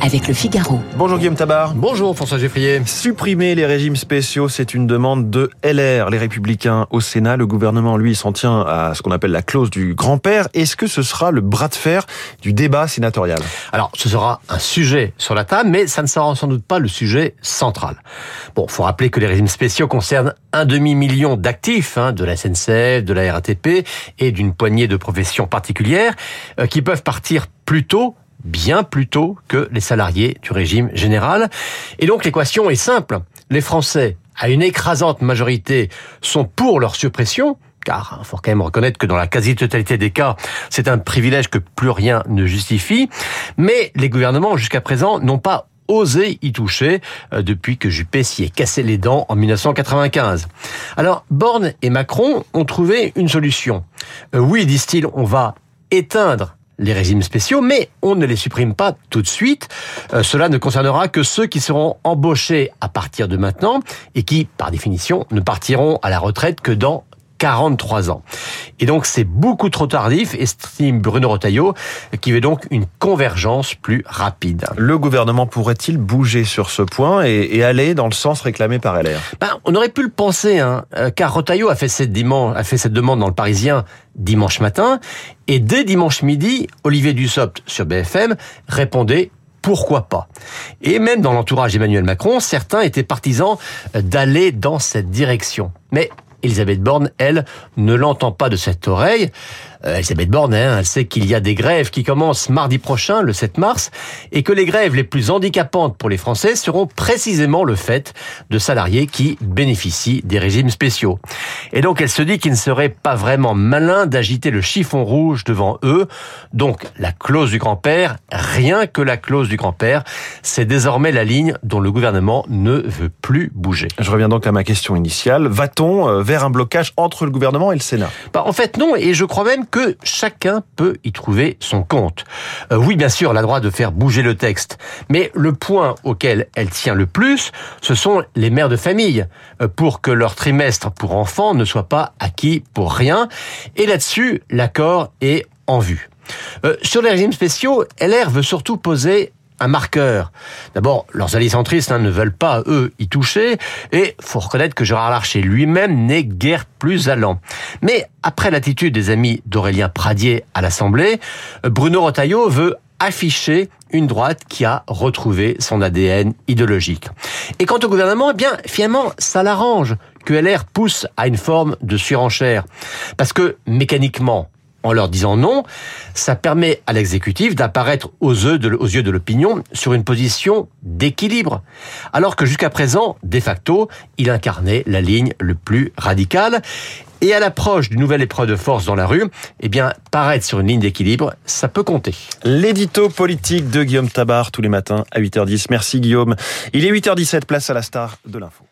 avec le Figaro. Bonjour Guillaume Tabar. Bonjour François Geffrier. Supprimer les régimes spéciaux, c'est une demande de LR, les Républicains au Sénat. Le gouvernement, lui, s'en tient à ce qu'on appelle la clause du grand-père. Est-ce que ce sera le bras de fer du débat sénatorial? Alors, ce sera un sujet sur la table, mais ça ne sera sans doute pas le sujet central. Bon, faut rappeler que les régimes spéciaux concernent un demi-million d'actifs hein, de la SNCF, de la RATP et d'une poignée de professions particulières euh, qui peuvent partir plus tôt bien plus tôt que les salariés du régime général. Et donc l'équation est simple. Les Français, à une écrasante majorité, sont pour leur suppression, car il faut quand même reconnaître que dans la quasi-totalité des cas, c'est un privilège que plus rien ne justifie. Mais les gouvernements, jusqu'à présent, n'ont pas osé y toucher euh, depuis que Juppé s'y est cassé les dents en 1995. Alors, Borne et Macron ont trouvé une solution. Euh, oui, disent-ils, on va éteindre les régimes spéciaux, mais on ne les supprime pas tout de suite. Euh, cela ne concernera que ceux qui seront embauchés à partir de maintenant et qui, par définition, ne partiront à la retraite que dans 43 ans. Et donc c'est beaucoup trop tardif, estime Bruno Retailleau, qui veut donc une convergence plus rapide. Le gouvernement pourrait-il bouger sur ce point et, aller dans le sens réclamé par LR ben, On aurait pu le penser, hein, euh, car Retailleau a fait, cette a fait cette demande dans le Parisien dimanche matin, et dès dimanche midi, Olivier Dussopt sur BFM répondait pourquoi pas Et même dans l'entourage d'Emmanuel Macron, certains étaient partisans d'aller dans cette direction. Mais Elisabeth Borne, elle, ne l'entend pas de cette oreille. Euh, Elisabeth Borne, hein, elle sait qu'il y a des grèves qui commencent mardi prochain, le 7 mars, et que les grèves les plus handicapantes pour les Français seront précisément le fait de salariés qui bénéficient des régimes spéciaux. Et donc elle se dit qu'il ne serait pas vraiment malin d'agiter le chiffon rouge devant eux. Donc la clause du grand-père, rien que la clause du grand-père, c'est désormais la ligne dont le gouvernement ne veut plus bouger. Je reviens donc à ma question initiale. Va-t-on euh, vers un blocage entre le gouvernement et le Sénat? Bah, En fait non, et je crois même que chacun peut y trouver son compte. Euh, oui, bien sûr, elle a droit de faire bouger le texte, mais le point auquel elle tient le plus, ce sont les mères de famille, euh, pour que leur trimestre pour enfants ne soit pas acquis pour rien. Et là-dessus, l'accord est en vue. Euh, sur les régimes spéciaux, LR veut surtout poser un marqueur. D'abord, leurs alliés centristes hein, ne veulent pas, eux, y toucher, et faut reconnaître que Gérard Larcher lui-même n'est guère plus allant. Mais après l'attitude des amis d'Aurélien Pradier à l'Assemblée, Bruno Retailleau veut afficher une droite qui a retrouvé son ADN idéologique. Et quant au gouvernement, eh bien, finalement, ça l'arrange que LR pousse à une forme de surenchère. Parce que, mécaniquement, en leur disant non, ça permet à l'exécutif d'apparaître aux yeux de, l'opinion sur une position d'équilibre. Alors que jusqu'à présent, de facto, il incarnait la ligne le plus radicale. Et à l'approche d'une nouvelle épreuve de force dans la rue, eh bien, paraître sur une ligne d'équilibre, ça peut compter. L'édito politique de Guillaume Tabar tous les matins à 8h10. Merci Guillaume. Il est 8h17, place à la star de l'info.